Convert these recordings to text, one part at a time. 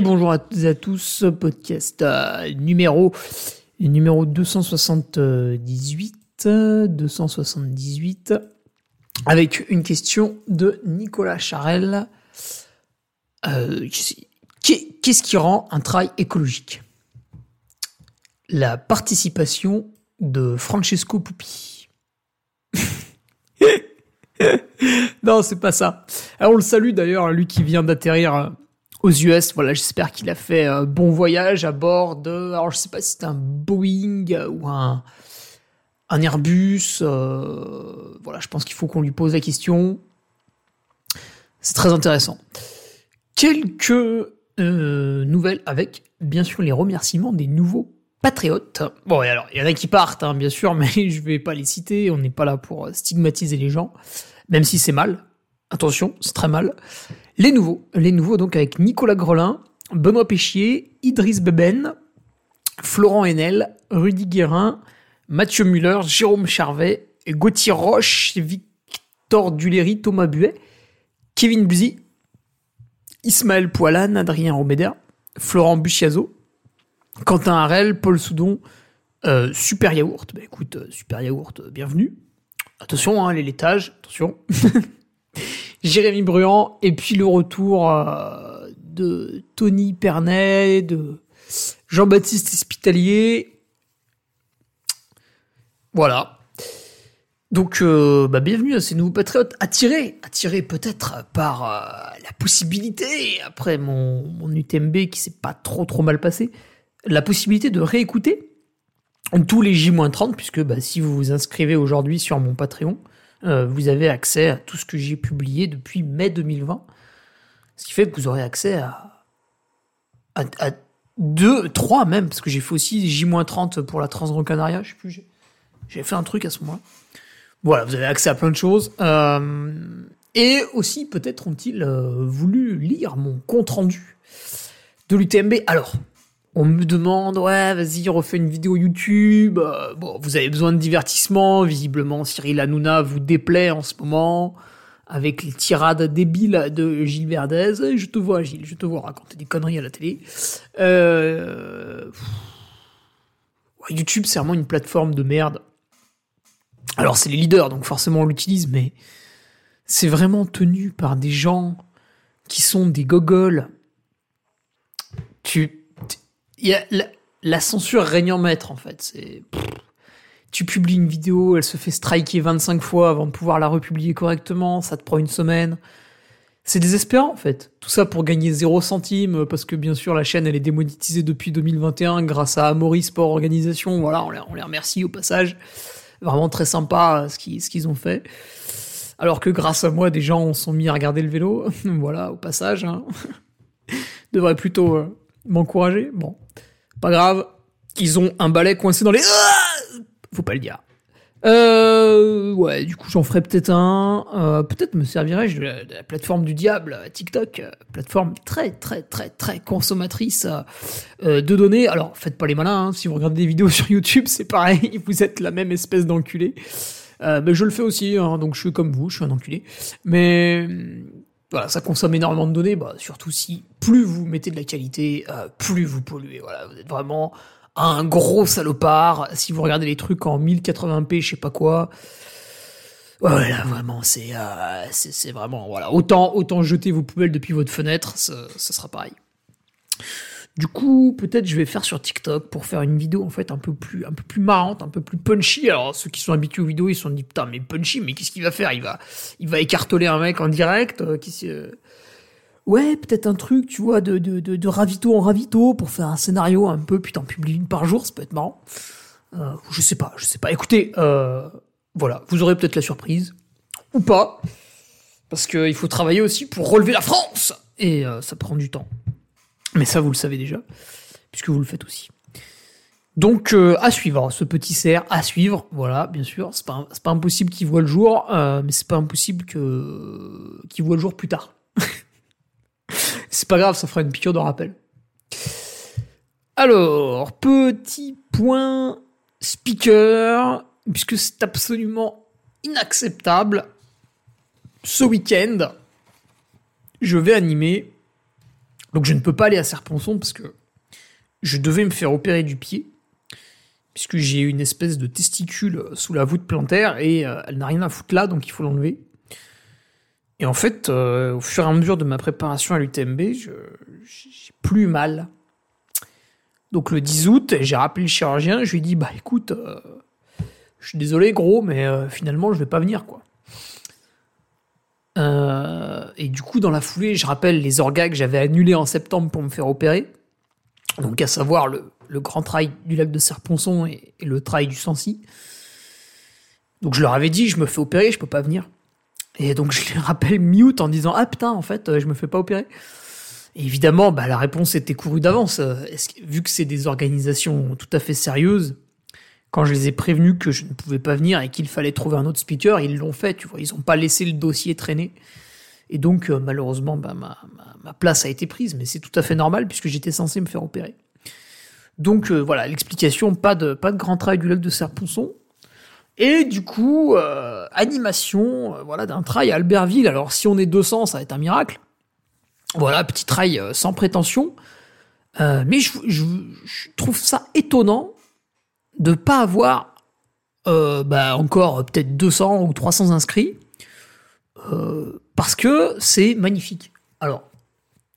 Bonjour à toutes et à tous, podcast euh, numéro, numéro 278, 278, avec une question de Nicolas Charel. Euh, qu'est- Qu'est-ce qui rend un travail écologique? La participation de Francesco Pupi. Non, c'est pas ça. Alors, on le salue d'ailleurs, lui qui vient d'atterrir euh, aux US. Voilà, j'espère qu'il a fait un bon voyage à bord de. Alors, je sais pas si c'est un Boeing euh, ou un, Airbus. euh, Voilà, je pense qu'il faut qu'on lui pose la question. C'est très intéressant. Quelques euh, nouvelles avec, bien sûr, les remerciements des nouveaux patriotes. Bon, et alors, il y en a qui partent, hein, bien sûr, mais je vais pas les citer. On n'est pas là pour stigmatiser les gens même si c'est mal. Attention, c'est très mal. Les nouveaux, les nouveaux donc avec Nicolas Grelin, Benoît Péchier, Idriss Beben, Florent Henel, Rudy Guérin, Mathieu Muller, Jérôme Charvet, Gauthier Roche, Victor Duléry, Thomas Buet, Kevin Buzy, Ismaël Poilane, Adrien Roméder, Florent Buchiazo, Quentin Harel, Paul Soudon, euh, Super Yaourt. Bah écoute, euh, Super Yaourt, euh, bienvenue. Attention, hein, les laitages, attention. Jérémy Bruand, et puis le retour euh, de Tony Pernet, de Jean-Baptiste Espitalier. Voilà. Donc, euh, bah, bienvenue à ces nouveaux patriotes, attirés, attirés peut-être par euh, la possibilité, après mon, mon UTMB qui s'est pas trop trop mal passé, la possibilité de réécouter tous les J-30, puisque bah, si vous vous inscrivez aujourd'hui sur mon Patreon, euh, vous avez accès à tout ce que j'ai publié depuis mai 2020. Ce qui fait que vous aurez accès à, à, deux, trois même, parce que j'ai fait aussi J-30 pour la Transgran-Canaria, je sais plus, j'ai fait un truc à ce moment-là. Voilà, vous avez accès à plein de choses. Euh, et aussi, peut-être ont-ils euh, voulu lire mon compte-rendu de l'UTMB. Alors, on me demande, ouais, vas-y, refais une vidéo YouTube. Euh, bon, vous avez besoin de divertissement. Visiblement, Cyril Hanouna vous déplaît en ce moment avec les tirades débiles de Gilles Verdez. Je te vois, Gilles, je te vois raconter des conneries à la télé. Euh... YouTube, c'est vraiment une plateforme de merde. Alors, c'est les leaders, donc forcément on l'utilise, mais c'est vraiment tenu par des gens qui sont des gogoles. Tu, y a la, censure règne en maître en fait. C'est tu publies une vidéo, elle se fait striker 25 fois avant de pouvoir la republier correctement, ça te prend une semaine. C'est désespérant en fait. Tout ça pour gagner 0 centime parce que bien sûr la chaîne elle est démonétisée depuis 2021 grâce à Amaury Sport Organisation. Voilà, on les, remercie au passage. Vraiment très sympa euh, ce qu'ils ce qu'ils ont fait. Alors que grâce à moi, des gens sont mis à regarder le vélo. voilà, au passage. Hein. Devrait plutôt euh, m'encourager. Bon, pas grave. Ils ont un balai coincé dans les. Ah Faut pas le dire. Euh, ouais, du coup, j'en ferai peut-être un. Euh, peut-être me servirai-je de, la- plateforme du diable, euh, TikTok, euh, plateforme très, très, très, très consommatrice euh, de données. Alors, faites pas les malins. hein. Si vous regardez des vidéos sur YouTube, c'est pareil. Vous êtes la même espèce d'enculé. Euh, mais je le fais aussi, hein, donc je suis comme vous, je suis un enculé. Mais voilà, ça consomme énormément de données, bah, surtout si plus vous mettez de la qualité, euh, plus vous polluez. Voilà, vous êtes vraiment un gros salopard. Si vous regardez les trucs en 1080p, je sais pas quoi. Voilà, vraiment, c'est euh, c'est vraiment voilà. Autant autant jeter vos poubelles depuis votre fenêtre, ça, ça sera pareil. Du coup, peut-être je vais faire sur TikTok pour faire une vidéo en fait un peu plus un peu plus marrante, un peu plus punchy. Alors ceux qui sont habitués aux vidéos, ils se sont dit putain mais punchy, mais qu'est-ce qu'il va faire? Il va il va écarteler un mec en direct. euh, qui se- Ouais, peut-être un truc, tu vois, de, de, de, ravito en ravito pour faire un scénario un peu, puis t'en une par jour, ça peut être marrant. Euh, je sais pas, je sais pas. Écoutez, euh, voilà, vous aurez peut-être la surprise, ou pas, parce qu'il faut travailler aussi pour relever la France, et ça prend du temps. Mais ça, vous le savez déjà, puisque vous le faites aussi. Donc, euh, à suivre, ce petit cerf, à suivre, voilà, bien sûr. C'est pas, pas impossible qu'il voit le jour, euh, mais c'est pas impossible qu'il voit le jour plus tard. c'est pas grave, ça fera une piqûre de rappel. Alors, petit point speaker, puisque c'est absolument inacceptable. Ce week-end, je vais animer. Donc, je ne peux pas aller à Serponçon parce que je devais me faire opérer du pied puisque j'ai une espèce de testicule sous la voûte plantaire et euh, elle n'a rien à foutre là, donc il faut l'enlever. Et en fait, euh, au fur et à mesure de ma préparation à l'UTMB, j'ai plus mal. Donc le 10 août, j'ai rappelé le chirurgien, je lui ai dit, bah écoute, euh, je suis désolé gros, mais finalement je vais pas venir quoi. Et du coup, dans la foulée, je rappelle les orgas que j'avais annulés en septembre pour me faire opérer. Donc à savoir le, grand trail du lac de Serponçon et, le trail du Sancy. Donc je leur avais dit, je me fais opérer, je peux pas venir. Et donc je les rappelle mute en disant, ah putain, en fait, je me fais pas opérer. Et évidemment, bah, la réponse était courue d'avance. Vu que c'est des organisations tout à fait sérieuses, quand je les ai prévenus que je ne pouvais pas venir et qu'il fallait trouver un autre speaker, ils l'ont fait, tu vois. Ils n'ont pas laissé le dossier traîner. Et donc, euh, malheureusement, bah, ma, place a été prise, mais c'est tout à fait normal puisque j'étais censé me faire opérer. Donc euh, voilà, l'explication, pas de, grand trail du lac de Serponçon. Et du coup, euh, animation voilà, d'un trail à Albertville. Alors si on est 200, ça va être un miracle. Voilà, petit trail sans prétention. mais je, trouve ça étonnant de pas avoir bah, encore peut-être 200 ou 300 inscrits. parce que c'est magnifique. Alors,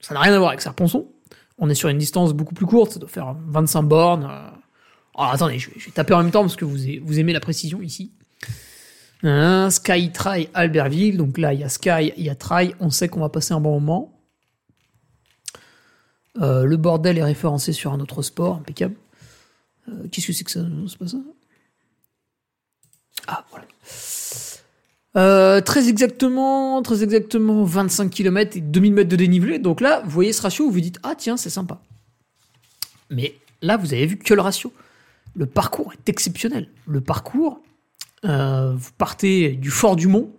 ça n'a rien à voir avec Serponçon. On est sur une distance beaucoup plus courte, ça doit faire 25 bornes. Alors euh. attendez, je vais, taper en même temps parce que vous, aimez la précision ici. Sky Try Albertville, donc là il y a Sky, il y a Try, on sait qu'on va passer un bon moment. Euh, le bordel est référencé sur un autre sport, impeccable. Euh, qu'est-ce que c'est que ça? C'est pas ça Ah, voilà. Euh, très exactement, très exactement 25 km et 2000 mètres de dénivelé. Donc là, vous voyez ce ratio, vous vous dites, ah tiens, c'est sympa. Mais là, vous avez vu que le ratio. Le parcours est exceptionnel. Le parcours, euh, vous partez du fort du Mont.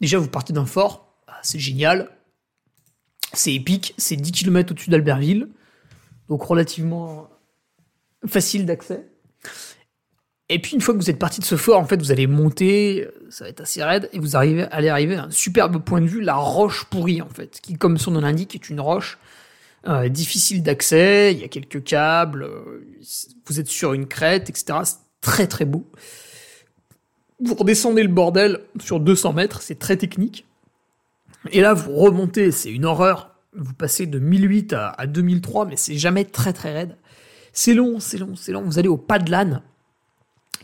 Déjà, vous partez d'un fort. Ah, c'est génial. C'est épique. C'est 10 km au-dessus d'Albertville. Donc relativement facile d'accès. Et puis une fois que vous êtes parti de ce fort, en fait, vous allez monter, ça va être assez raide, et vous arrivez, allez arriver à un superbe point de vue, la roche pourrie, en fait, qui, comme son nom l'indique, est une roche euh, difficile d'accès, il y a quelques câbles, euh, vous êtes sur une crête, etc. C'est très très beau. Vous redescendez le bordel sur 200 mètres, c'est très technique. Et là, vous remontez, c'est une horreur. Vous passez de 1008 à, à 2003, mais c'est jamais très très raide. C'est long, c'est long, c'est long. Vous allez au pas de l'âne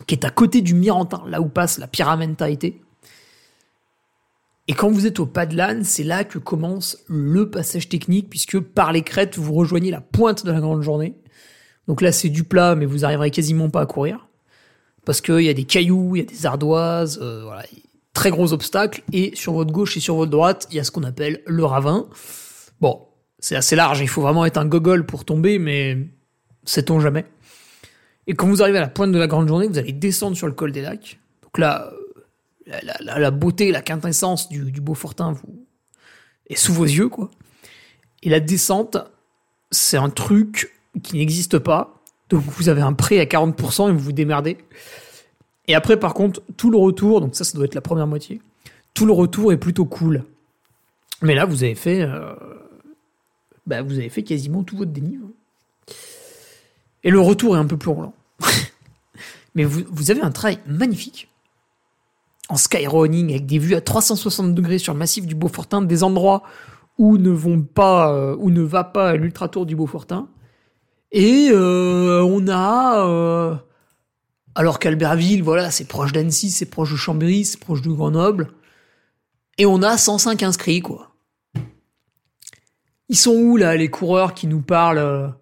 qui est à côté du Mirantin, là où passe la Pyramenta. Et quand vous êtes au pas de l'âne, c'est là que commence le passage technique, puisque par les crêtes, vous rejoignez la pointe de la grande journée. Donc là, c'est du plat, mais vous arriverez quasiment pas à courir. Parce qu'il y a des cailloux, il y a des ardoises, euh, voilà, très gros obstacles. Et sur votre gauche et sur votre droite, il y a ce qu'on appelle le ravin. Bon, c'est assez large, il faut vraiment être un gogol pour tomber, mais sait-on jamais. Et quand vous arrivez à la pointe de la grande journée, vous allez descendre sur le col des lacs. Donc là, euh, la, beauté, la quintessence du, du Beaufortin est sous vos yeux, quoi. Et la descente, c'est un truc qui n'existe pas. Donc vous avez un prêt à 40% et vous vous démerdez. Et après, par contre, tout le retour, donc ça, ça doit être la première moitié, tout le retour est plutôt cool. Mais là, vous avez fait, euh, bah, vous avez fait quasiment tout votre dénivelé. Et le retour est un peu plus roulant. Mais vous, avez un trail magnifique. En skyrunning, avec des vues à 360 degrés sur le massif du Beaufortin, des endroits où ne vont pas, euh, où ne va pas l'ultra tour du Beaufortin. Et euh, on a, euh, alors qu'Albertville, voilà, c'est proche d'Annecy, c'est proche de Chambéry, c'est proche de Grenoble. Et on a 105 inscrits, quoi. Ils sont où, là, les coureurs qui nous parlent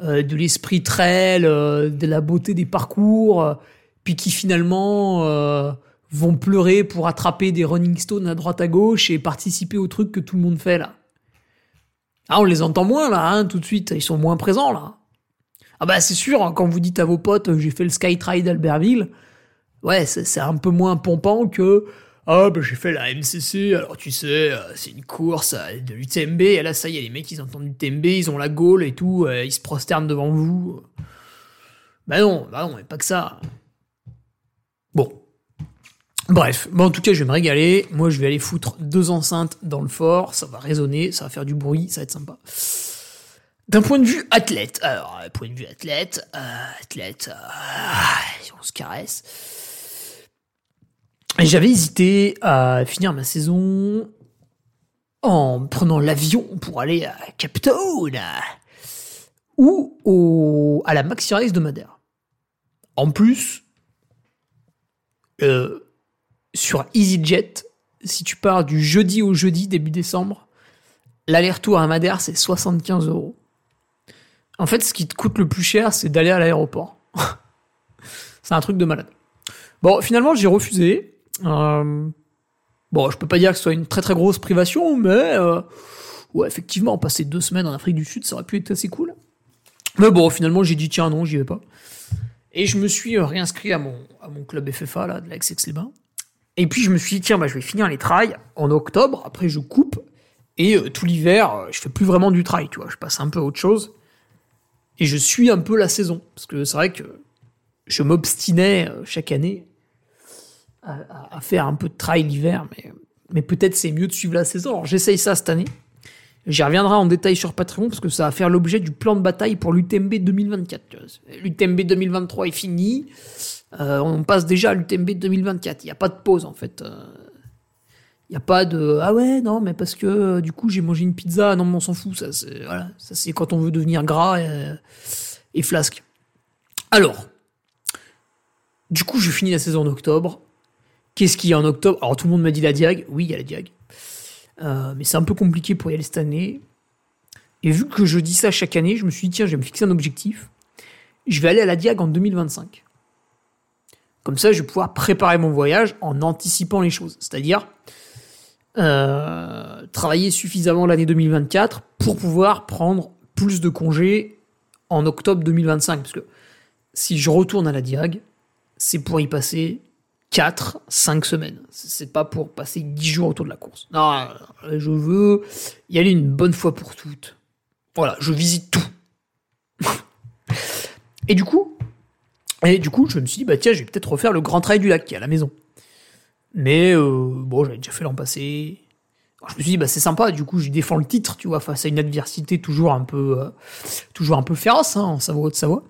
de l'esprit trail, euh, de la beauté des parcours, euh, puis qui finalement vont pleurer pour attraper des running stones à droite à gauche et participer au truc que tout le monde fait là. Ah, on les entend moins là, hein, tout de suite, ils sont moins présents là. Ah bah c'est sûr, hein, quand vous dites à vos potes j'ai fait le Skytride d'Albertville, ouais, c'est un peu moins pompant que ah bah j'ai fait la MCC, alors tu sais, euh, c'est une course euh, de l'UTMB, et là ça y est, les mecs ils entendent l'UTMB, ils ont la gaule et tout, euh, ils se prosternent devant vous. Bah non, bah non, mais pas que ça. Bon. Bref, bon en tout cas je vais me régaler, moi je vais aller foutre deux enceintes dans le fort, ça va résonner, ça va faire du bruit, ça va être sympa. D'un point de vue athlète, alors, point de vue athlète, athlète, on se caresse. J'avais hésité à finir ma saison en prenant l'avion pour aller à Cape Town ou au, à la Maxi Race de Madère. En plus, euh, sur EasyJet, si tu pars du jeudi au jeudi début décembre, l'aller-retour à Madère c'est 75 euros. En fait, ce qui te coûte le plus cher, c'est d'aller à l'aéroport. c'est un truc de malade. Bon, finalement, j'ai refusé. Euh, bon, je peux pas dire que ce soit une très très grosse privation, mais euh, ouais, effectivement, passer deux semaines en Afrique du Sud, ça aurait pu être assez cool. Mais bon, finalement, j'ai dit tiens non, j'y vais pas. Et je me suis euh, réinscrit à mon, à mon club FFA là, de la les bains Et puis je me suis dit tiens, bah, je vais finir les trails en octobre. Après, je coupe et tout l'hiver, je fais plus vraiment du trail, tu vois. Je passe un peu à autre chose et je suis un peu la saison parce que c'est vrai que je m'obstinais chaque année à, faire un peu de trail l'hiver, mais, peut-être c'est mieux de suivre la saison. Alors j'essaye ça cette année. J'y reviendrai en détail sur Patreon parce que ça va faire l'objet du plan de bataille pour l'UTMB 2024. L'UTMB 2023 est fini. Euh, on passe déjà à l'UTMB 2024. Il n'y a pas de pause en fait. Euh, il n'y a pas de ah ouais non mais parce que euh, du coup j'ai mangé une pizza non mais on s'en fout ça c'est voilà ça c'est quand on veut devenir gras et, et flasque. Alors du coup je finis la saison en octobre Qu'est-ce qu'il y a en octobre? Alors tout le monde m'a dit la Diag. Oui, il y a la Diag. Euh, mais c'est un peu compliqué pour y aller cette année. Et vu que je dis ça chaque année, je me suis dit, tiens, je vais me fixer un objectif. Je vais aller à la Diag en 2025. Comme ça, je vais pouvoir préparer mon voyage en anticipant les choses. C'est-à-dire euh, travailler suffisamment l'année 2024 pour pouvoir prendre plus de congés en octobre 2025. Parce que si je retourne à la Diag, c'est pour y passer 4, 5 semaines. C'est pas pour passer 10 jours autour de la course. Non, je veux y aller une bonne fois pour toutes. Voilà, je visite tout. et du coup, et du coup, je me suis dit, bah tiens, je vais peut-être refaire le grand trail du lac qui est à la maison. Mais euh, bon, j'avais déjà fait l'an passé. je me suis dit, bah c'est sympa, du coup, je défends le titre, tu vois, face à une adversité toujours un peu, euh, toujours un peu féroce, hein, en Savoie de Savoie.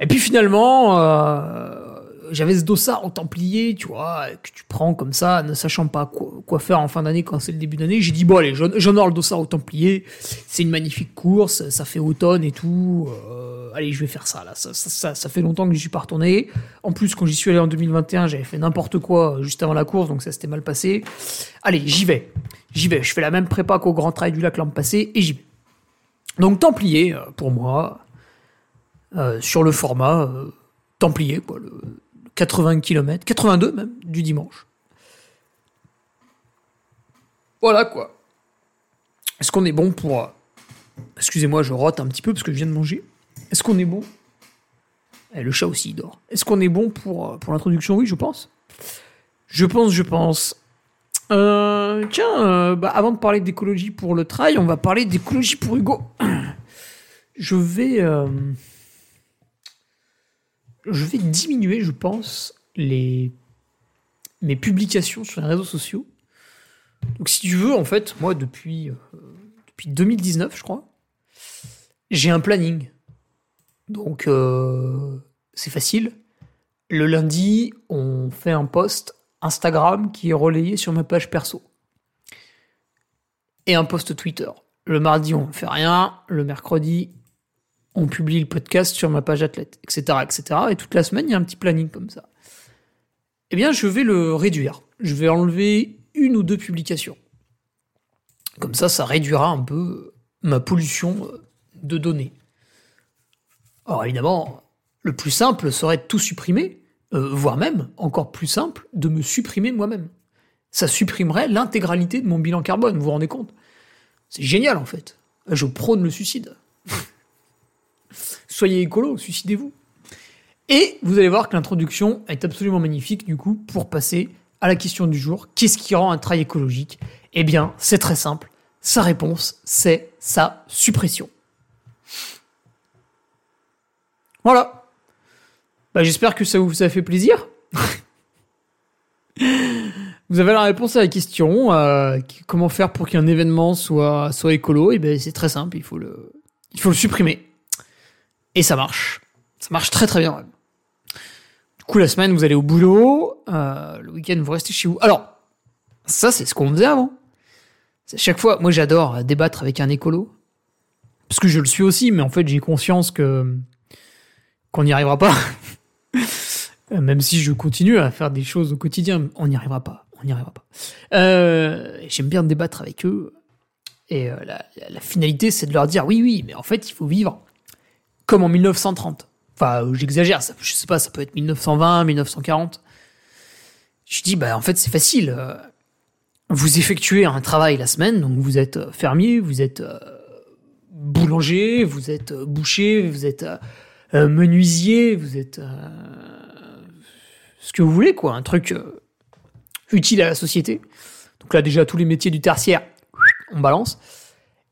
Et puis finalement, euh, j'avais ce dossard au Templier, tu vois, que tu prends comme ça, ne sachant pas quoi, faire en fin d'année quand c'est le début d'année. J'ai dit, bon, allez, j'honore le dossard au Templier. C'est une magnifique course, ça fait automne et tout. Euh, allez, je vais faire ça, là. Ça, ça, ça, fait longtemps que j'y suis pas retourné. En plus, quand j'y suis allé en 2021, j'avais fait n'importe quoi juste avant la course, donc ça s'était mal passé. Allez, j'y vais. J'y vais. Je fais la même prépa qu'au Grand Trail du Lac l'an passé et j'y vais. Donc, Templier, euh, pour moi, euh, sur le format Templier, quoi. 80 km, 82 même, du dimanche. Voilà quoi. Est-ce qu'on est bon pour... Excusez-moi, je rote un petit peu parce que je viens de manger. Est-ce qu'on est bon? Eh, Le chat aussi, il dort. Est-ce qu'on est bon pour, pour l'introduction? Oui, je pense. Je pense, je pense. Euh, tiens, euh, bah, avant de parler d'écologie pour le trail, on va parler d'écologie pour Hugo. Je vais... Euh, je vais diminuer, je pense, les mes publications sur les réseaux sociaux. Donc si tu veux, en fait, moi depuis euh, depuis 2019, je crois, j'ai un planning. Donc euh, c'est facile. Le lundi, on fait un post Instagram qui est relayé sur ma page perso. Et un post Twitter. Le mardi, on ne fait rien. Le mercredi, on publie le podcast sur ma page athlète, etc., etc. Et toute la semaine, il y a un petit planning comme ça. Eh bien, je vais le réduire. Je vais enlever une ou deux publications. Comme ça, ça réduira un peu ma pollution de données. Alors évidemment, le plus simple serait de tout supprimer, euh, voire même, encore plus simple, de me supprimer moi-même. Ça supprimerait l'intégralité de mon bilan carbone, vous vous rendez compte? C'est génial en fait. Je prône le suicide. Soyez écolo, suicidez-vous. Et vous allez voir que l'introduction est absolument magnifique du coup pour passer à la question du jour. Qu'est-ce qui rend un travail écologique? Eh bien, c'est très simple. Sa réponse, c'est sa suppression. Voilà. Bah, J'espère que ça vous a fait plaisir. vous avez la réponse à la question. Euh, comment faire pour qu'un événement soit, soit écolo? Eh bien, c'est très simple. Il il faut le supprimer. Et ça marche. Ça marche très très bien. Du coup, la semaine, vous allez au boulot. Euh, le week-end, vous restez chez vous. Alors, ça, c'est ce qu'on faisait avant. Chaque fois, moi, j'adore débattre avec un écolo. Parce que je le suis aussi, mais en fait, j'ai conscience que qu'on n'y arrivera pas. Même si je continue à faire des choses au quotidien, on n'y arrivera pas. On n'y pas. Euh, J'aime bien débattre avec eux. Et euh, la, finalité, c'est de leur dire oui, oui, mais en fait, il faut vivre comme en 1930. Enfin, j'exagère, je sais pas, ça peut être 1920, 1940. Je dis, bah, en fait, c'est facile. Vous effectuez un travail la semaine, donc vous êtes fermier, vous êtes boulanger, vous êtes boucher, vous êtes euh, menuisier, vous êtes euh, ce que vous voulez, quoi, un truc euh, utile à la société. Donc là, déjà, tous les métiers du tertiaire, on balance.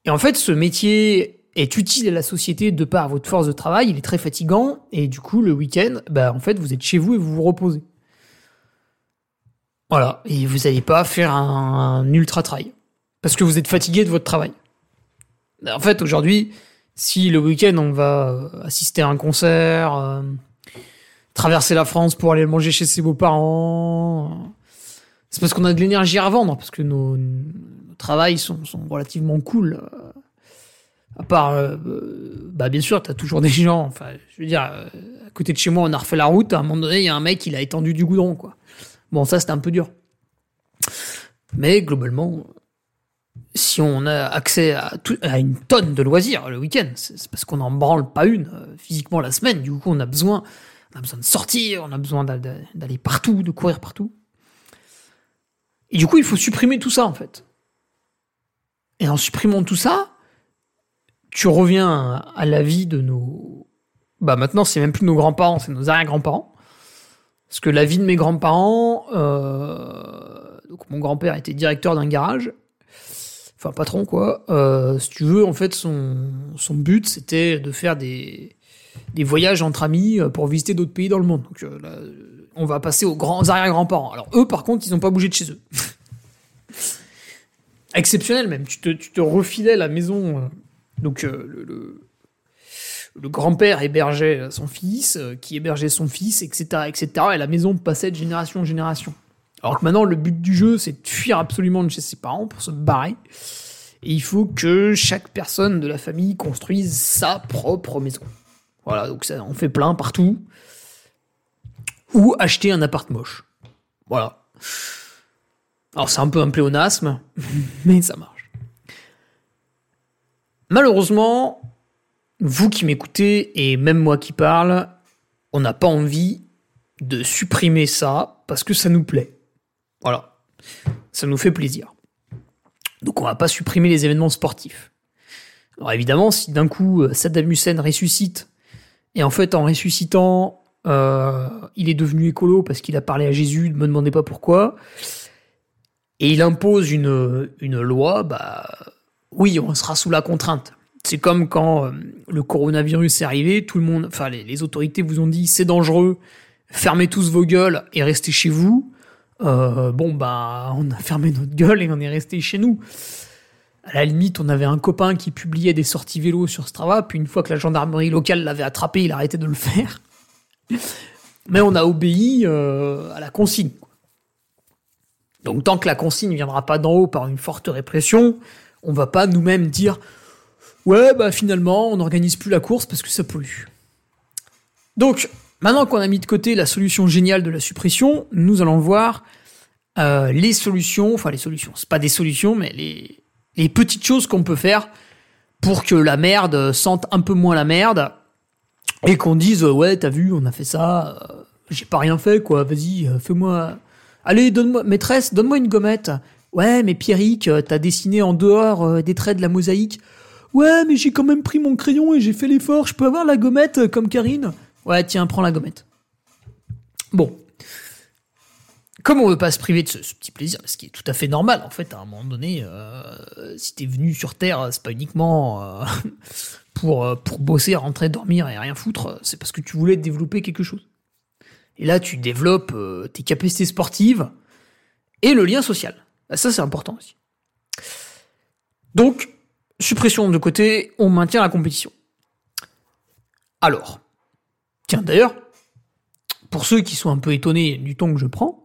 Et en fait, ce métier est utile à la société de par votre force de travail, il est très fatigant, et du coup, le week-end, bah, en fait, vous êtes chez vous et vous vous reposez. Voilà, et vous n'allez pas faire un, un ultra travail. Parce que vous êtes fatigué de votre travail. En fait, aujourd'hui, si le week-end on va euh, assister à un concert, euh, traverser la France pour aller manger chez ses beaux-parents, c'est parce qu'on a de l'énergie à revendre, parce que nos, nos travails sont, sont, relativement cool. Euh, à part, bah bien sûr, t'as toujours des gens. Enfin, je veux dire, à côté de chez moi, on a refait la route. À un moment donné, il y a un mec, il a étendu du goudron, quoi. Bon, ça, c'était un peu dur. Mais globalement, si on a accès à, à, une tonne de loisirs le week-end, c'est parce qu'on n'en branle pas une euh, physiquement la semaine. Du coup, on a besoin, on a besoin de sortir, on a besoin d'aller partout, de courir partout. Et du coup, il faut supprimer tout ça en fait. Et en supprimant tout ça, tu reviens à la vie de nos. Bah maintenant, c'est même plus nos grands-parents, c'est nos arrière-grands-parents. Parce que la vie de mes grands-parents, euh... donc mon grand-père était directeur d'un garage enfin patron quoi. Euh, si tu veux, en fait, son, but c'était de faire des, voyages entre amis euh, pour visiter d'autres pays dans le monde. Donc on va passer aux grands arrière-grands-parents. Alors eux, par contre, ils n'ont pas bougé de chez eux. Exceptionnel même. Tu te, tu te refilais la maison. Euh, donc le, le, grand-père hébergeait son fils, qui hébergeait son fils, etc., etc. Et la maison passait de génération en génération. Alors que maintenant, le but du jeu, c'est de fuir absolument de chez ses parents pour se barrer. Et il faut que chaque personne de la famille construise sa propre maison. Voilà, donc ça, on fait plein partout. Ou acheter un appart moche. Voilà. Alors c'est un peu un pléonasme, mais ça marche. Malheureusement, vous qui m'écoutez et même moi qui parle, on n'a pas envie de supprimer ça parce que ça nous plaît. Voilà. Ça nous fait plaisir. Donc on va pas supprimer les événements sportifs. Alors évidemment, si d'un coup euh, Saddam Hussein ressuscite, et en fait en ressuscitant, euh, il est devenu écolo parce qu'il a parlé à Jésus, ne me demandez pas pourquoi, et il impose une, une loi, bah oui, on sera sous la contrainte. C'est comme quand euh, le coronavirus est arrivé, tout le monde, enfin les, autorités vous ont dit c'est dangereux, fermez tous vos gueules et restez chez vous euh, bon bah on a fermé notre gueule et on est resté chez nous. À la limite, on avait un copain qui publiait des sorties vélo sur Strava, puis une fois que la gendarmerie locale l'avait attrapé, il a arrêté de le faire. Mais on a obéi euh, à la consigne. Donc tant que la consigne ne viendra pas d'en haut par une forte répression, on va pas nous-mêmes dire ouais bah finalement on n'organise plus la course parce que ça pollue. Donc Maintenant qu'on a mis de côté la solution géniale de la suppression, nous allons voir euh, les solutions, enfin les solutions, c'est pas des solutions, mais les, les petites choses qu'on peut faire pour que la merde sente un peu moins la merde et qu'on dise ouais t'as vu on a fait ça, euh, j'ai pas rien fait quoi, vas-y euh, fais-moi, allez donne-moi maîtresse donne-moi une gommette, Ouais, mais Pierrick, euh, t'as dessiné en dehors euh, des traits de la mosaïque. Ouais, mais j'ai quand même pris mon crayon et j'ai fait l'effort. Je peux avoir la gommette euh, comme Karine? Ouais, tiens, prends la gommette. Bon. Comme on veut pas se priver de ce, petit plaisir, ce qui est tout à fait normal, en fait, à un moment donné, si t'es venu sur Terre, c'est pas uniquement pour, bosser, rentrer, dormir et rien foutre, c'est parce que tu voulais développer quelque chose. Et là, tu développes tes capacités sportives et le lien social. Ah, Ça, c'est important aussi. Donc, suppression de côté, on maintient la compétition. Alors, tiens d'ailleurs, pour ceux qui sont un peu étonnés du temps que je prends,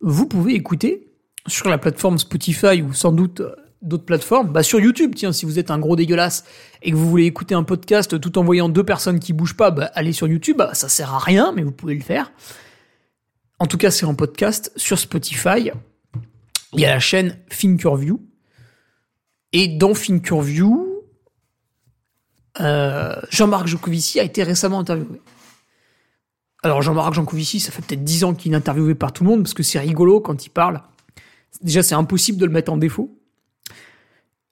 vous pouvez écouter sur la plateforme Spotify ou sans doute euh, d'autres plateformes, bah sur YouTube, tiens, si vous êtes un gros dégueulasse et que vous voulez écouter un podcast tout en voyant deux personnes qui bougent pas, bah allez sur YouTube, bah, ça sert à rien, mais vous pouvez le faire. En tout cas, c'est en podcast sur Spotify. Il y a la chaîne Thinkerview. Et dans Thinkerview, euh, Jean-Marc Jancovici a été récemment interviewé. Alors Jean-Marc Jancovici, ça fait peut-être 10 ans qu'il est interviewé par tout le monde parce que c'est rigolo quand il parle. Déjà, c'est impossible de le mettre en défaut.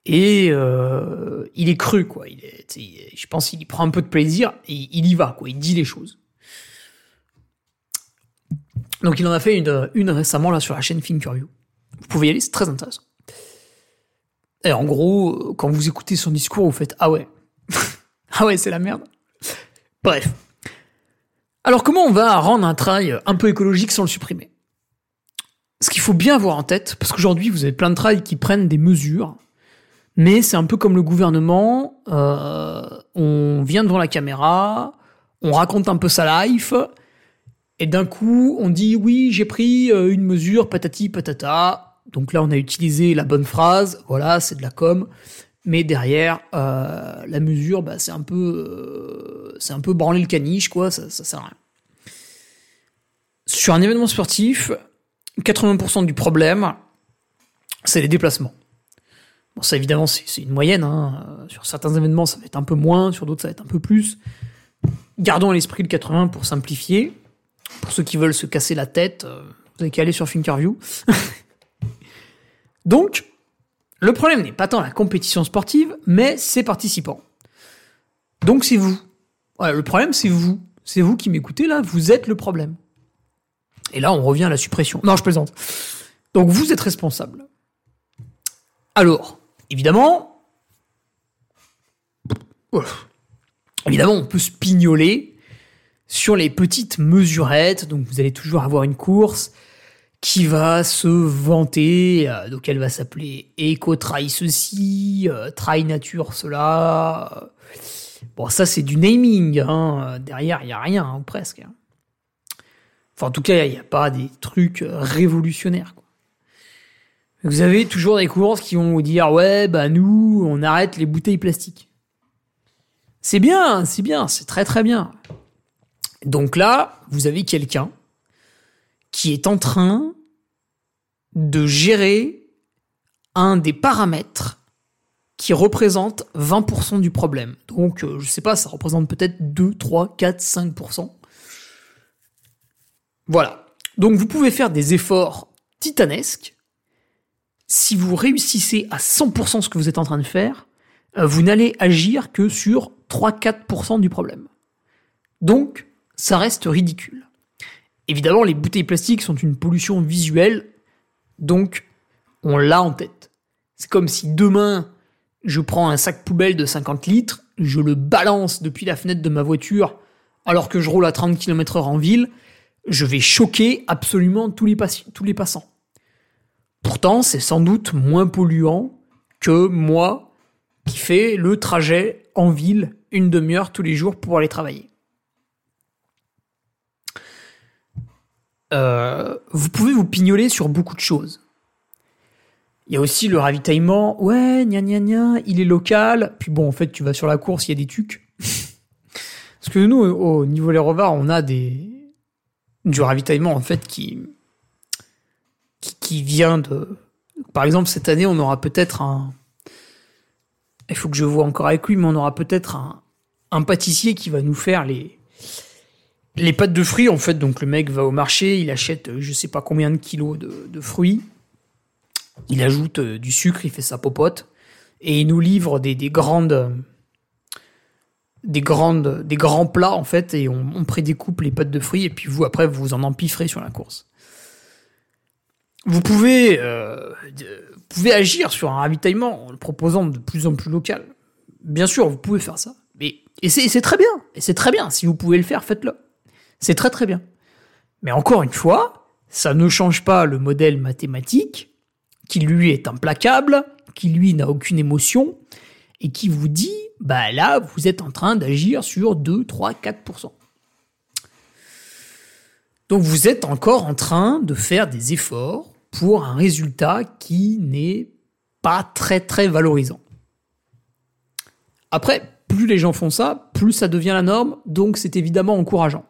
Et euh, il est cru, quoi. Je pense qu'il prend un peu de plaisir et il y va, quoi. Il dit les choses. Donc il en a fait une, une récemment là sur la chaîne Thinkerview. Vous pouvez y aller, c'est très intéressant. Et en gros, quand vous écoutez son discours, vous faites ah ouais, ah ouais, c'est la merde. Bref. Alors comment on va rendre un trail un peu écologique sans le supprimer? Ce qu'il faut bien avoir en tête, parce qu'aujourd'hui vous avez plein de trails qui prennent des mesures, mais c'est un peu comme le gouvernement, euh, on vient devant la caméra, on raconte un peu sa life, et d'un coup on dit oui j'ai pris euh, une mesure patati patata, donc là on a utilisé la bonne phrase, voilà c'est de la com, mais derrière euh, la mesure bah, c'est un peu euh, c'est un peu branler le caniche quoi. Ça, ça sert à rien. Sur un événement sportif 80% du problème c'est les déplacements. Bon ça évidemment c'est une moyenne hein. Sur certains événements ça va être un peu moins sur d'autres ça va être un peu plus. Gardons à l'esprit le 80 pour simplifier pour ceux qui veulent se casser la tête euh, vous avez qu'à aller sur Thinkerview donc le problème n'est pas tant la compétition sportive, mais ses participants. Donc c'est vous. Le problème c'est vous. C'est vous qui m'écoutez là, vous êtes le problème. Et là on revient à la suppression. Non, je plaisante. Donc vous êtes responsable. Alors, évidemment, évidemment on peut se pignoler sur les petites mesurettes, donc vous allez toujours avoir une course, qui va se vanter, euh, donc elle va s'appeler Eco Trail ceci, euh, Trail Nature cela. Bon, ça c'est du naming, hein. derrière il y a rien, hein, presque. hein. Enfin, en tout cas, il n'y a pas des trucs euh, révolutionnaires. Vous avez toujours des courses qui vont vous dire ouais, bah nous, on arrête les bouteilles plastiques. C'est bien, c'est bien, c'est très très bien. Donc là, vous avez quelqu'un qui est en train de gérer un des paramètres qui représente 20% du problème. Donc, euh, je sais pas, ça représente peut-être 2, 3, 4, 5%. Voilà. Donc, vous pouvez faire des efforts titanesques. Si vous réussissez à 100% ce que vous êtes en train de faire, euh, vous n'allez agir que sur 3-4% du problème. Donc, ça reste ridicule. Évidemment, les bouteilles plastiques sont une pollution visuelle, donc on l'a en tête. C'est comme si demain, je prends un sac poubelle de 50 litres, je le balance depuis la fenêtre de ma voiture alors que je roule à 30 km heure en ville, je vais choquer absolument tous les, tous les passants. Pourtant, c'est sans doute moins polluant que moi qui fais le trajet en ville une demi-heure tous les jours pour aller travailler. Euh, vous pouvez vous pignoler sur beaucoup de choses. Il y a aussi le ravitaillement. Ouais, gna gna gna, il est local. Puis bon, en fait, tu vas sur la course, il y a des tucs. Parce que nous, au niveau Les Revards, on a des du ravitaillement en fait qui qui, qui vient de. Par exemple, cette année, on aura peut-être un. Il faut que je vois encore avec lui, mais on aura peut-être un, un pâtissier qui va nous faire les les pâtes de fruits, en fait, donc le mec va au marché, il achète euh, je sais pas combien de kilos de, fruits. Il ajoute euh, du sucre, il fait sa popote, et il nous livre des, des grandes, des grands plats en fait, et on, prédécoupe les pâtes de fruits, et puis vous après vous en empiffrez sur la course. Vous pouvez, euh, vous pouvez agir sur un ravitaillement en le proposant de plus en plus local. Bien sûr, vous pouvez faire ça, et c'est très bien, et c'est très bien. Si vous pouvez le faire, faites-le. C'est très très bien. Mais encore une fois, ça ne change pas le modèle mathématique qui lui est implacable, qui lui n'a aucune émotion et qui vous dit bah là vous êtes en train d'agir sur 2 3 4% Donc vous êtes encore en train de faire des efforts pour un résultat qui n'est pas très très valorisant. Après, plus les gens font ça, plus ça devient la norme, donc c'est évidemment encourageant.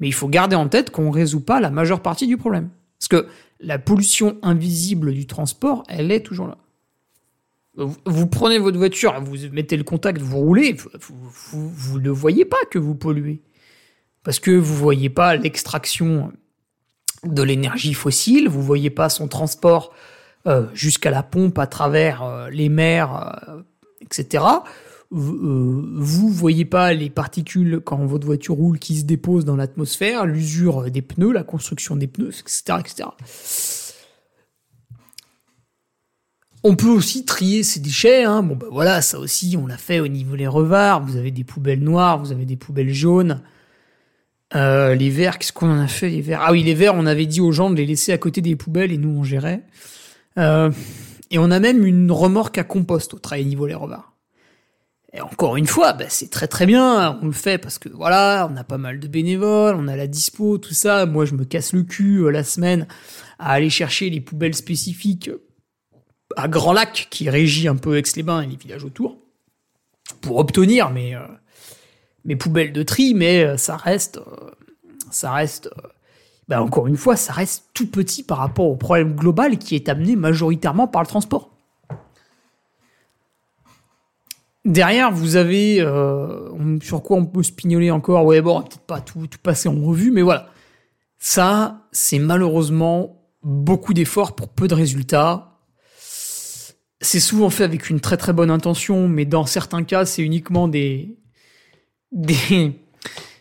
Mais il faut garder en tête qu'on ne résout pas la majeure partie du problème. Parce que la pollution invisible du transport, elle est toujours là. Vous, prenez votre voiture, vous mettez le contact, vous roulez, vous ne voyez pas que vous polluez. Parce que vous voyez pas l'extraction de l'énergie fossile, vous voyez pas son transport euh, jusqu'à la pompe à travers euh, les mers, euh, etc. Vous, euh, vous voyez pas les particules quand votre voiture roule qui se déposent dans l'atmosphère, l'usure des pneus, la construction des pneus, etc., etc. On peut aussi trier ces déchets. Hein. Bon, bah voilà, ça aussi, on l'a fait au niveau des revards. Vous avez des poubelles noires, vous avez des poubelles jaunes. Euh, les verres, qu'est-ce qu'on en a fait les verres? Ah oui, les verres, on avait dit aux gens de les laisser à côté des poubelles et nous on gérait. Euh, et on a même une remorque à compost au travail niveau les revards. Et encore une fois, bah, c'est très très bien, on le fait parce que voilà, on a pas mal de bénévoles, on a la dispo, tout ça. Moi, je me casse le cul euh, la semaine à aller chercher les poubelles spécifiques à Grand Lac, qui régit un peu Aix-les-Bains et les villages autour, pour obtenir mes, euh, poubelles de tri, mais euh, ça reste, ça reste, bah, encore une fois, ça reste tout petit par rapport au problème global qui est amené majoritairement par le transport. Derrière, vous avez euh, sur quoi on peut se pignoler encore. Ouais, bon, peut-être pas tout, tout passer en revue, mais voilà. Ça, c'est malheureusement beaucoup d'efforts pour peu de résultats. C'est souvent fait avec une très très bonne intention, mais dans certains cas, c'est uniquement des, des,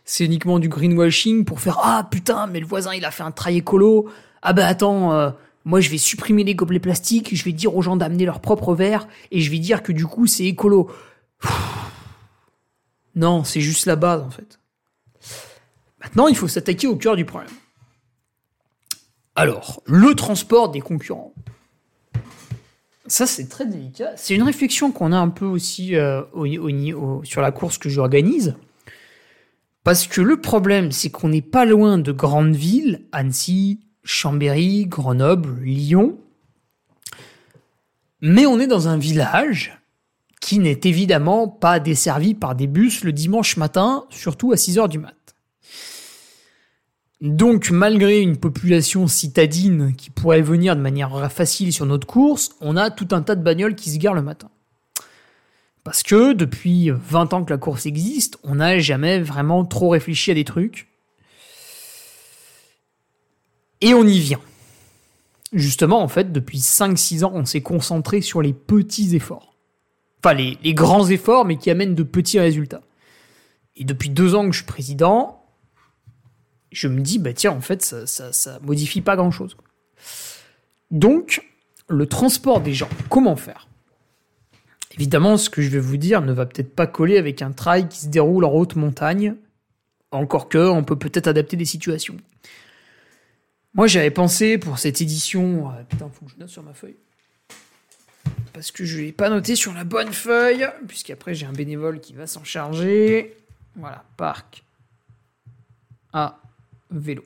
c'est uniquement du greenwashing pour faire ah putain, mais le voisin il a fait un trail écolo. Ah bah attends, euh, moi je vais supprimer les gobelets plastiques, je vais dire aux gens d'amener leur propre verre et je vais dire que du coup c'est écolo. Non, c'est juste la base en fait. Maintenant, il faut s'attaquer au cœur du problème. Alors, le transport des concurrents. Ça, c'est très délicat. C'est une réflexion qu'on a un peu aussi euh, au- sur la course que j'organise. Parce que le problème, c'est qu'on n'est pas loin de grandes villes, Annecy, Chambéry, Grenoble, Lyon. Mais on est dans un village qui n'est évidemment pas desservi par des bus le dimanche matin, surtout à 6 heures du mat. Donc, malgré une population citadine qui pourrait venir de manière facile sur notre course, on a tout un tas de bagnoles qui se garent le matin. Parce que depuis 20 ans que la course existe, on n'a jamais vraiment trop réfléchi à des trucs. Et on y vient. Justement, en fait, depuis 5-6 ans, on s'est concentré sur les petits efforts. Enfin, les, grands efforts, mais qui amènent de petits résultats. Et depuis deux ans que je suis président, je me dis, bah tiens, en fait, ça, ça, modifie pas grand chose. Donc, le transport des gens, comment faire? Évidemment, ce que je vais vous dire ne va peut-être pas coller avec un trail qui se déroule en haute montagne, encore que on peut peut-être adapter des situations. Moi, j'avais pensé pour cette édition, euh, putain, faut que je note sur ma feuille, parce que je l'ai pas noté sur la bonne feuille, puisqu'après j'ai un bénévole qui va s'en charger. Voilà, parc à vélo.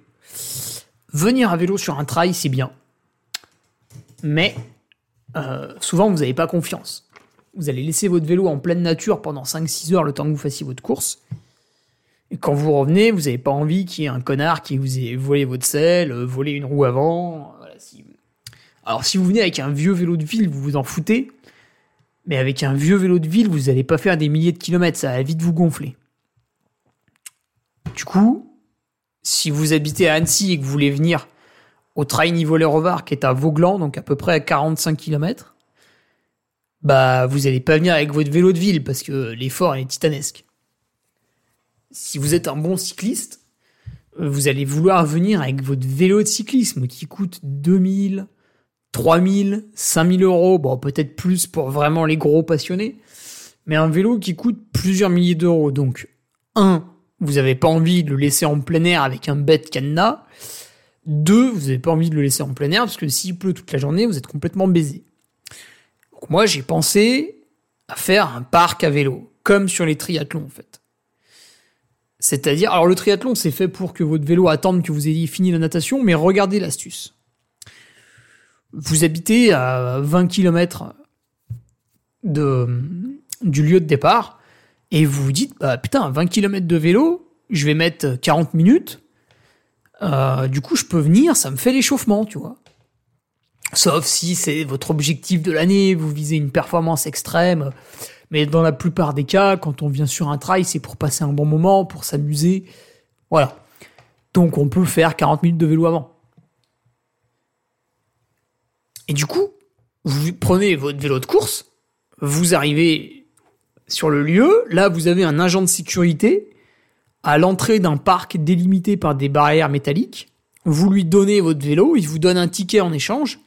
Venir à vélo sur un trail, c'est bien. Mais euh, souvent, vous n'avez pas confiance. Vous allez laisser votre vélo en pleine nature pendant 5-6 heures le temps que vous fassiez votre course. Et quand vous revenez, vous n'avez pas envie qu'il y ait un connard qui vous ait volé votre selle, euh, volé une roue avant. Voilà, si- Alors si vous venez avec un vieux vélo de ville, vous vous en foutez. Mais avec un vieux vélo de ville, vous n'allez pas faire des milliers de kilomètres, ça va vite vous gonfler. Du coup, si vous habitez à Annecy et que vous voulez venir au trail niveau Rovar qui est à Vauglan, donc à peu près à 45 km, bah vous allez pas venir avec votre vélo de ville parce que l'effort est titanesque. Si vous êtes un bon cycliste, vous allez vouloir venir avec votre vélo de cyclisme qui coûte 2000, 3000, 5000 euros, bon peut-être plus pour vraiment les gros passionnés, mais un vélo qui coûte plusieurs milliers d'euros. Donc, un, vous n'avez pas envie de le laisser en plein air avec un bête cadenas. Deux, vous n'avez pas envie de le laisser en plein air parce que s'il pleut toute la journée, vous êtes complètement baisé. Donc moi, j'ai pensé à faire un parc à vélo, comme sur les triathlons en fait. C'est-à-dire, alors le triathlon, c'est fait pour que votre vélo attende que vous ayez fini la natation, mais regardez l'astuce. Vous habitez à 20 km du lieu de départ, et vous vous dites, bah putain, 20 km de vélo, je vais mettre 40 minutes, euh, du coup je peux venir, ça me fait l'échauffement, tu vois. Sauf si c'est votre objectif de l'année, vous visez une performance extrême, mais dans la plupart des cas, quand on vient sur un trail, c'est pour passer un bon moment, pour s'amuser, voilà. Donc on peut faire 40 minutes de vélo avant. Et du coup, vous prenez votre vélo de course, vous arrivez sur le lieu, là vous avez un agent de sécurité à l'entrée d'un parc délimité par des barrières métalliques, vous lui donnez votre vélo, il vous donne un ticket en échange,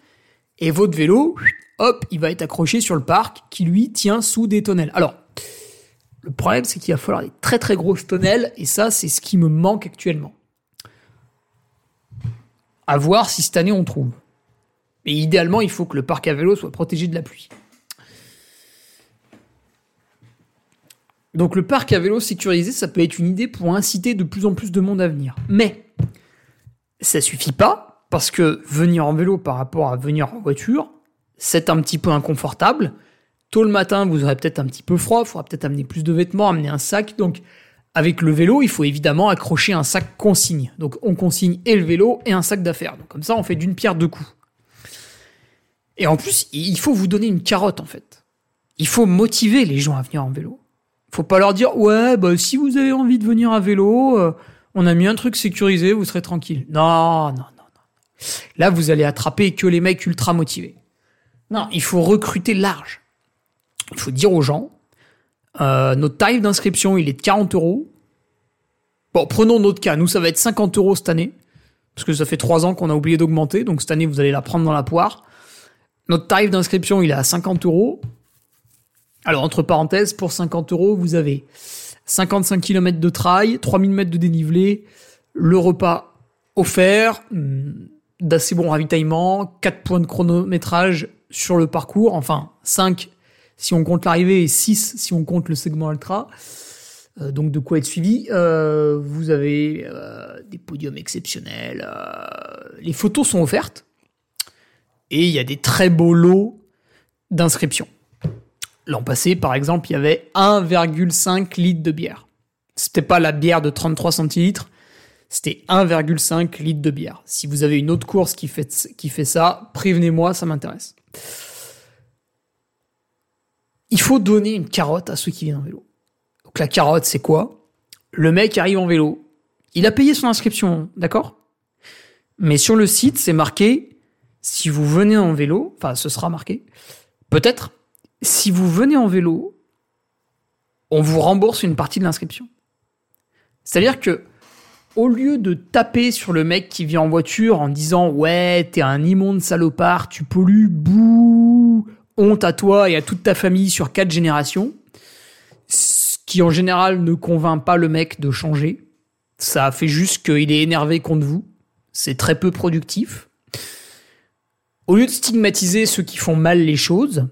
et votre vélo, hop, il va être accroché sur le parc qui lui tient sous des tonnelles. Alors, le problème c'est qu'il va falloir des très très grosses tonnelles, et ça c'est ce qui me manque actuellement. À voir si cette année on trouve. Mais idéalement, il faut que le parc à vélo soit protégé de la pluie. Donc le parc à vélo sécurisé, ça peut être une idée pour inciter de plus en plus de monde à venir. Mais ça suffit pas, parce que venir en vélo par rapport à venir en voiture, c'est un petit peu inconfortable. Tôt le matin, vous aurez peut-être un petit peu froid, il faudra peut-être amener plus de vêtements, amener un sac. Donc avec le vélo, il faut évidemment accrocher un sac consigne. Donc on consigne et le vélo et un sac d'affaires. Donc comme ça, on fait d'une pierre deux coups. Et en plus, il faut vous donner une carotte en fait. Il faut motiver les gens à venir en vélo. Faut pas leur dire ouais, bah si vous avez envie de venir à vélo, euh, on a mis un truc sécurisé, vous serez tranquille. Non, non, non, non. Là, vous allez attraper que les mecs ultra motivés. Non, il faut recruter large. Il faut dire aux gens, euh, notre tarif d'inscription, il est de 40 euros. Bon, prenons notre cas. Nous, ça va être 50 euros cette année. Parce que ça fait trois ans qu'on a oublié d'augmenter. Donc cette année, vous allez la prendre dans la poire. Notre tarif d'inscription, il est à 50 euros. Alors, entre parenthèses, pour 50 euros, vous avez 55 km de trail, 3000 mètres de dénivelé, le repas offert, hmm, d'assez bon ravitaillement, 4 points de chronométrage sur le parcours, enfin 5 si on compte l'arrivée et 6 si on compte le segment ultra. Euh, donc de quoi être suivi. Euh, vous avez euh, des podiums exceptionnels. les photos sont offertes. Il y a des très beaux lots d'inscriptions. L'an passé, par exemple, il y avait 1,5 litre de bière. C'était pas la bière de 33 centilitres, c'était 1,5 litre de bière. Si vous avez une autre course qui fait, qui fait ça, prévenez-moi, ça m'intéresse. Il faut donner une carotte à ceux qui viennent en vélo. Donc la carotte, c'est quoi? Le mec arrive en vélo. Il a payé son inscription, d'accord? Mais sur le site, c'est marqué si vous venez en vélo, enfin ce sera marqué, peut-être si vous venez en vélo, on vous rembourse une partie de l'inscription. C'est-à-dire que, au lieu de taper sur le mec qui vient en voiture en disant ouais, t'es un immonde salopard, tu pollues, bouh, honte à toi et à toute ta famille sur quatre générations, ce qui en général ne convainc pas le mec de changer. Ça fait juste qu'il est énervé contre vous. C'est très peu productif. Au lieu de stigmatiser ceux qui font mal les choses,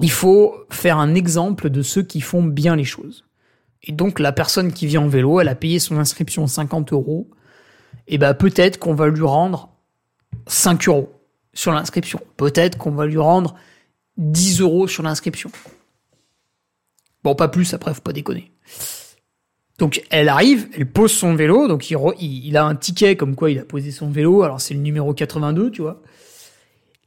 il faut faire un exemple de ceux qui font bien les choses. Et donc la personne qui vient en vélo, elle a payé son inscription 50 euros, et ben peut-être qu'on va lui rendre 5 euros sur l'inscription. Peut-être qu'on va lui rendre 10 euros sur l'inscription. Bon, pas plus, après, faut pas déconner. Donc elle arrive, elle pose son vélo, donc il, a un ticket comme quoi il a posé son vélo, alors c'est le numéro 82, tu vois.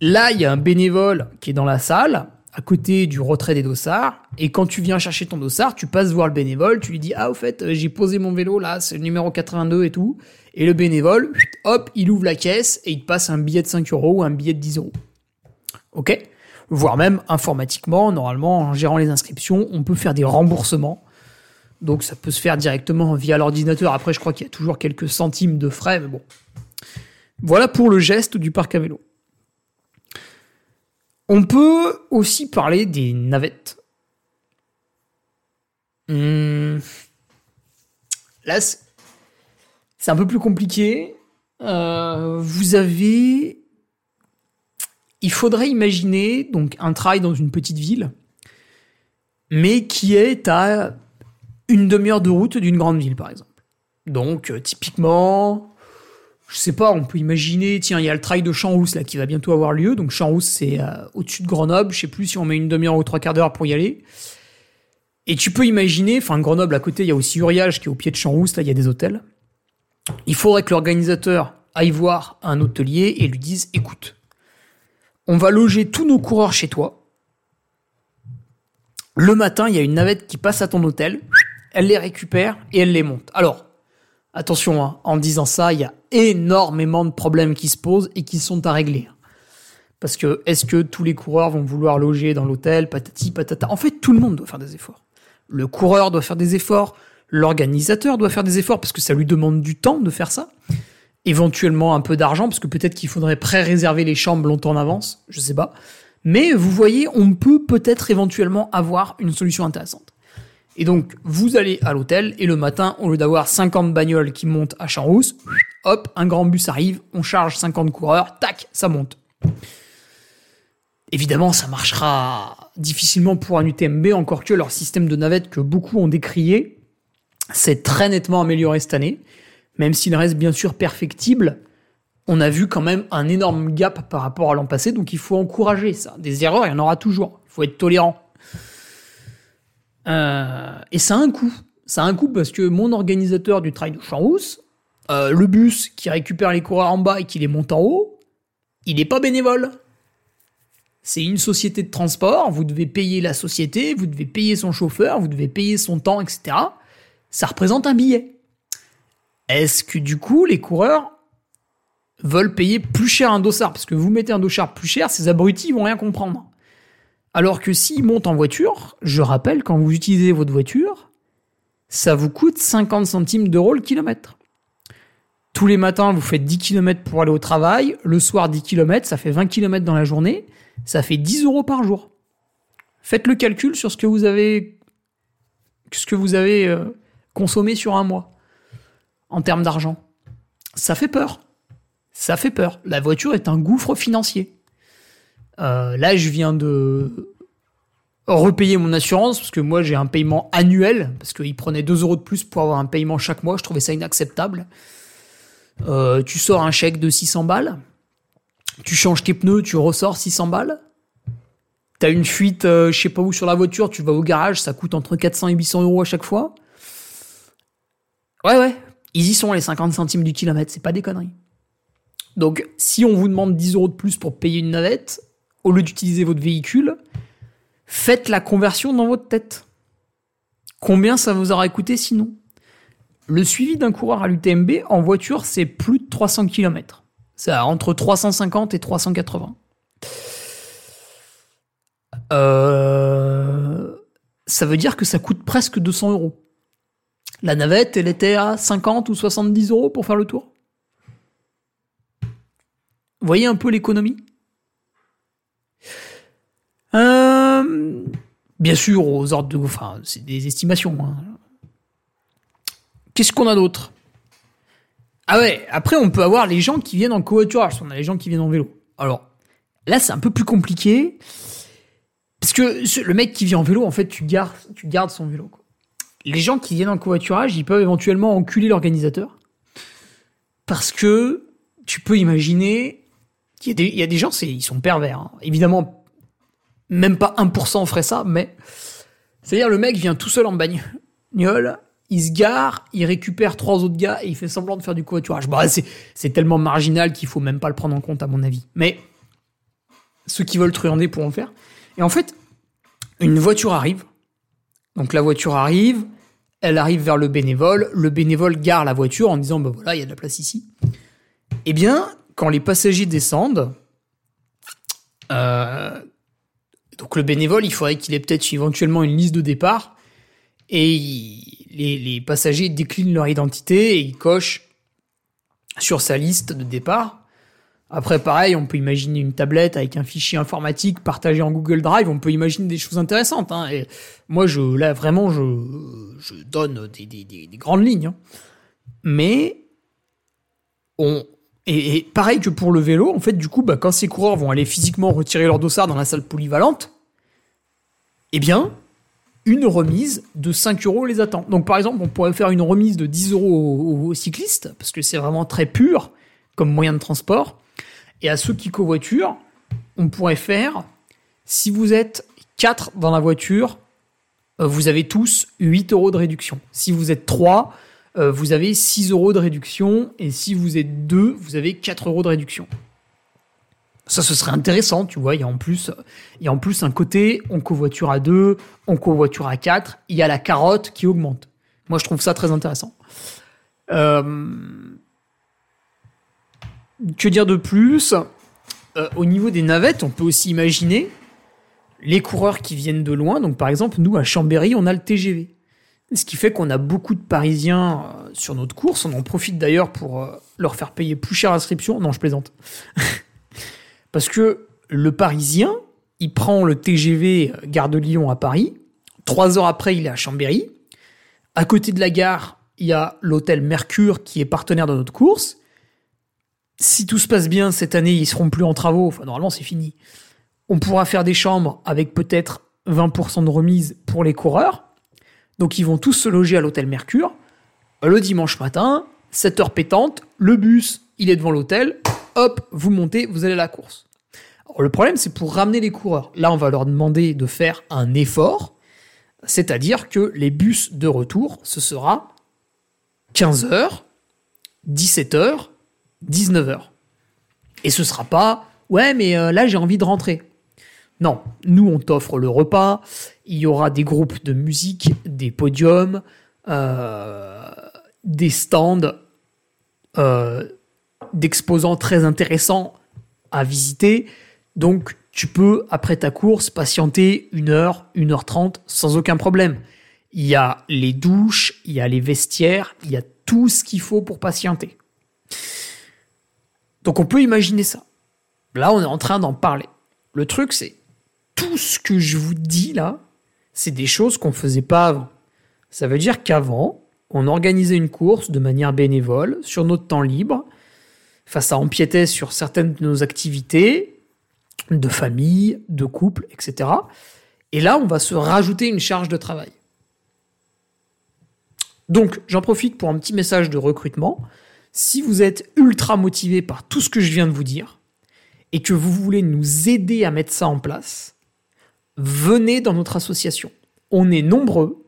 Là, il y a un bénévole qui est dans la salle, à côté du retrait des dossards. Et quand tu viens chercher ton dossard, tu passes voir le bénévole, tu lui dis ah au fait euh, j'ai posé mon vélo là, c'est le numéro 82 et tout. Et le bénévole, hop, il ouvre la caisse et il te passe un billet de 5 euros ou un billet de 10 euros. Ok? Voire même informatiquement, normalement en gérant les inscriptions, on peut faire des remboursements. Donc ça peut se faire directement via l'ordinateur. Après, je crois qu'il y a toujours quelques centimes de frais, mais bon. Voilà pour le geste du parc à vélo. On peut aussi parler des navettes. Hmm. Là, c'est un peu plus compliqué. Euh, vous avez. Il faudrait imaginer donc un trail dans une petite ville, mais qui est à une demi-heure de route d'une grande ville, par exemple. Donc, euh, typiquement, je sais pas, on peut imaginer, tiens, il y a le trail de Champs-Rousse qui va bientôt avoir lieu. Donc Champs-Rousse, c'est euh, au-dessus de Grenoble. Je sais plus si on met une demi-heure ou trois quarts d'heure pour y aller. Et tu peux imaginer, enfin Grenoble à côté, il y a aussi Uriage qui est au pied de Champs-Rousse, là il y a des hôtels. Il faudrait que l'organisateur aille voir un hôtelier et lui dise, écoute, on va loger tous nos coureurs chez toi. Le matin, il y a une navette qui passe à ton hôtel, elle les récupère et elle les monte. Alors, Attention, hein, en disant ça, il y a énormément de problèmes qui se posent et qui sont à régler. Parce que est-ce que tous les coureurs vont vouloir loger dans l'hôtel, patati patata? En fait, tout le monde doit faire des efforts. Le coureur doit faire des efforts, l'organisateur doit faire des efforts parce que ça lui demande du temps de faire ça. Éventuellement un peu d'argent parce que peut-être qu'il faudrait pré-réserver les chambres longtemps en avance, je sais pas. Mais vous voyez, on peut peut-être éventuellement avoir une solution intéressante. Et donc, vous allez à l'hôtel, et le matin, au lieu d'avoir 50 bagnoles qui montent à Champs-Rousse, hop, un grand bus arrive, on charge 50 coureurs, tac, ça monte. Évidemment, ça marchera difficilement pour un UTMB, encore que leur système de navette que beaucoup ont décrié s'est très nettement amélioré cette année. Même s'il reste bien sûr perfectible, on a vu quand même un énorme gap par rapport à l'an passé, donc il faut encourager ça. Des erreurs, il y en aura toujours. Il faut être tolérant. Euh, et ça a un coût. Ça a un coût parce que mon organisateur du trail de Champs-Rousse, euh, le bus qui récupère les coureurs en bas et qui les monte en haut, il n'est pas bénévole. C'est une société de transport, vous devez payer la société, vous devez payer son chauffeur, vous devez payer son temps, etc. Ça représente un billet. Est-ce que du coup, les coureurs veulent payer plus cher un dossard? Parce que vous mettez un dossard plus cher, ces abrutis vont rien comprendre. Alors que s'ils montent en voiture, je rappelle, quand vous utilisez votre voiture, ça vous coûte 50 centimes d'euros le kilomètre. Tous les matins, vous faites 10 km pour aller au travail. Le soir, 10 km, ça fait 20 km dans la journée. Ça fait 10 euros par jour. Faites le calcul sur ce que vous avez, euh, consommé sur un mois en termes d'argent. Ça fait peur. Ça fait peur. La voiture est un gouffre financier. Euh, là, je viens de repayer mon assurance parce que moi j'ai un paiement annuel parce qu'il prenait 2 euros de plus pour avoir un paiement chaque mois. Je trouvais ça inacceptable. Euh, tu sors un chèque de 600 balles, tu changes tes pneus, tu ressors 600 balles. T'as une fuite, euh, je sais pas où sur la voiture, tu vas au garage, ça coûte entre 400 et 800 euros à chaque fois. Ouais, ouais, ils y sont les 50 centimes du kilomètre, c'est pas des conneries. Donc, si on vous demande 10 euros de plus pour payer une navette, au lieu d'utiliser votre véhicule, faites la conversion dans votre tête. Combien ça vous aura coûté sinon? Le suivi d'un coureur à l'UTMB en voiture, c'est plus de 300 km. C'est entre 350 et 380. Euh, ça veut dire que ça coûte presque 200 euros. La navette, elle était à 50 ou 70 euros pour faire le tour. Voyez un peu l'économie? Euh, bien sûr, aux ordres de. Enfin, c'est des estimations. Hein. Qu'est-ce qu'on a d'autre? Ah ouais, après, on peut avoir les gens qui viennent en covoiturage. On a les gens qui viennent en vélo. Alors, là, c'est un peu plus compliqué. Parce que le mec qui vient en vélo, en fait, tu gardes, tu gardes son vélo. Les gens qui viennent en covoiturage, ils peuvent éventuellement enculer l'organisateur. Parce que tu peux imaginer qu'il y, a des gens, ils sont pervers. Hein. Évidemment, même pas 1% ferait ça, mais c'est-à-dire le mec vient tout seul en bagnole, il se gare, il récupère trois autres gars et il fait semblant de faire du covoiturage. Bah, c'est tellement marginal qu'il faut même pas le prendre en compte à mon avis. Mais ceux qui veulent truander pourront le faire. Et en fait, une voiture arrive. Donc la voiture arrive, elle arrive vers le bénévole, le bénévole gare la voiture en disant, ben voilà, il y a de la place ici. Eh bien, quand les passagers descendent, euh, donc le bénévole, il faudrait qu'il ait peut-être éventuellement une liste de départ, et les, passagers déclinent leur identité et ils cochent sur sa liste de départ après, pareil, on peut imaginer une tablette avec un fichier informatique partagé en Google Drive. On peut imaginer des choses intéressantes. Hein. Et moi, je, là, vraiment, je, donne des, des, des, grandes lignes. Hein. Mais, on, et, pareil que pour le vélo, en fait, du coup, bah, quand ces coureurs vont aller physiquement retirer leur dossard dans la salle polyvalente, eh bien, une remise de 5 euros les attend. Donc, par exemple, on pourrait faire une remise de 10 euros aux cyclistes, parce que c'est vraiment très pur comme moyen de transport. Et à ceux qui covoiturent, on pourrait faire, si vous êtes 4 dans la voiture, euh, vous avez tous 8 euros de réduction. Si vous êtes 3, euh, vous avez 6 euros de réduction. Et si vous êtes 2, vous avez 4 euros de réduction. Ça, ce serait intéressant, tu vois. Il y a en plus, il y a en plus un côté, on covoiture à 2, on covoiture à 4. Il y a la carotte qui augmente. Moi, je trouve ça très intéressant. Euh, que dire de plus? Euh, Au niveau des navettes, on peut aussi imaginer les coureurs qui viennent de loin. Donc par exemple, nous à Chambéry, on a le TGV. Ce qui fait qu'on a beaucoup de Parisiens euh, sur notre course. On en profite d'ailleurs pour leur faire payer plus cher l'inscription. Non, je plaisante. Parce que le Parisien, il prend le TGV Gare de Lyon à Paris. Trois heures après, il est à Chambéry. À côté de la gare, il y a l'hôtel Mercure qui est partenaire de notre course si tout se passe bien cette année, ils seront plus en travaux. Enfin, normalement, c'est fini. On pourra faire des chambres avec peut-être 20% de remise pour les coureurs. Donc, ils vont tous se loger à l'hôtel Mercure. Le dimanche matin, 7 heures pétantes, le bus, il est devant l'hôtel. Hop, vous montez, vous allez à la course. Le problème, c'est pour ramener les coureurs. Là, on va leur demander de faire un effort. C'est-à-dire que les bus de retour, ce sera 15h, 17h 19h. Et ce sera pas ouais mais euh, là j'ai envie de rentrer. Non, nous on t'offre le repas, il y aura des groupes de musique, des podiums, euh, des stands euh, d'exposants très intéressants à visiter. Donc tu peux, après ta course, patienter une heure, une heure trente sans aucun problème. Il y a les douches, il y a les vestiaires, il y a tout ce qu'il faut pour patienter. Donc on peut imaginer ça. Là, on est en train d'en parler. Le truc, c'est tout ce que je vous dis là, c'est des choses qu'on faisait pas avant. Ça veut dire qu'avant, on organisait une course de manière bénévole, sur notre temps libre, face à empiéter sur certaines de nos activités, de famille, de couple, etc. Et là, on va se rajouter une charge de travail. Donc, j'en profite pour un petit message de recrutement. Si vous êtes ultra motivé par tout ce que je viens de vous dire et que vous voulez nous aider à mettre ça en place, venez dans notre association. On est nombreux,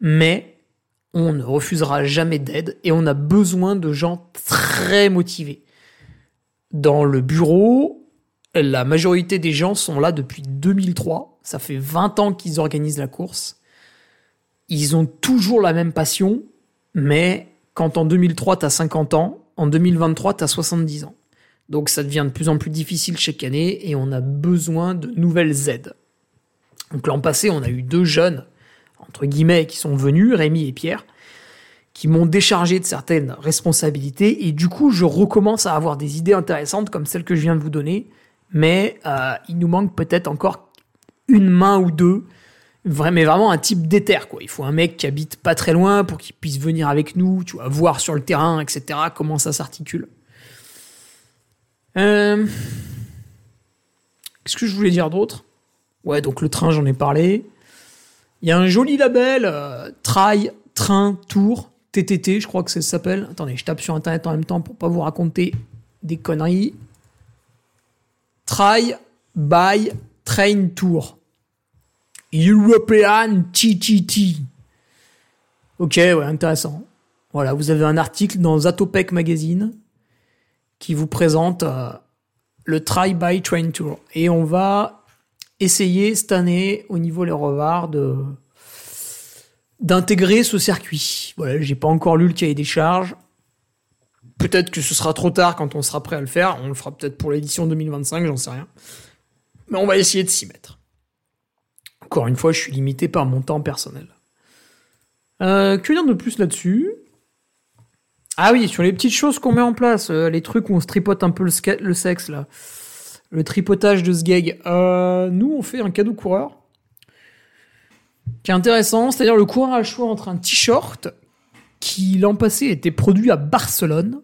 mais on ne refusera jamais d'aide et on a besoin de gens très motivés. Dans le bureau, la majorité des gens sont là depuis 2003. Ça fait 20 ans qu'ils organisent la course. Ils ont toujours la même passion, mais quand en 2003, tu as 50 ans, en 2023, tu as 70 ans. Donc ça devient de plus en plus difficile chaque année et on a besoin de nouvelles aides. Donc l'an passé, on a eu deux jeunes, entre guillemets, qui sont venus, Rémi et Pierre, qui m'ont déchargé de certaines responsabilités et du coup, je recommence à avoir des idées intéressantes comme celles que je viens de vous donner, mais euh, il nous manque peut-être encore une main ou deux mais vraiment un type d'éther, quoi. Il faut un mec qui habite pas très loin pour qu'il puisse venir avec nous, tu vois, voir sur le terrain, etc., comment ça s'articule. Euh, qu'est-ce que je voulais dire d'autre? Ouais, donc le train, j'en ai parlé. Il y a un joli label, euh, Trail, Train, Tour, TTT, je crois que ça s'appelle. Attendez, je tape sur Internet en même temps pour pas vous raconter des conneries. Try, by, train, tour. European TTT. Ok, ouais, intéressant. Voilà, vous avez un article dans Zatopek Magazine qui vous présente euh, le Try by Train Tour. Et on va essayer cette année au niveau les revards de d'intégrer ce circuit. Voilà, j'ai pas encore lu le cahier des charges. Peut-être que ce sera trop tard quand on sera prêt à le faire. On le fera peut-être pour l'édition 2025, j'en sais rien. Mais on va essayer de s'y mettre. Encore une fois, je suis limité par mon temps personnel. Euh, que dire de plus là-dessus? Ah oui, sur les petites choses qu'on met en place, euh, les trucs où on se un peu le, le sexe là, le tripotage de ce Euh, nous, on fait un cadeau coureur qui est intéressant, c'est-à-dire le coureur a le choix entre un t-shirt qui l'an passé était produit à Barcelone.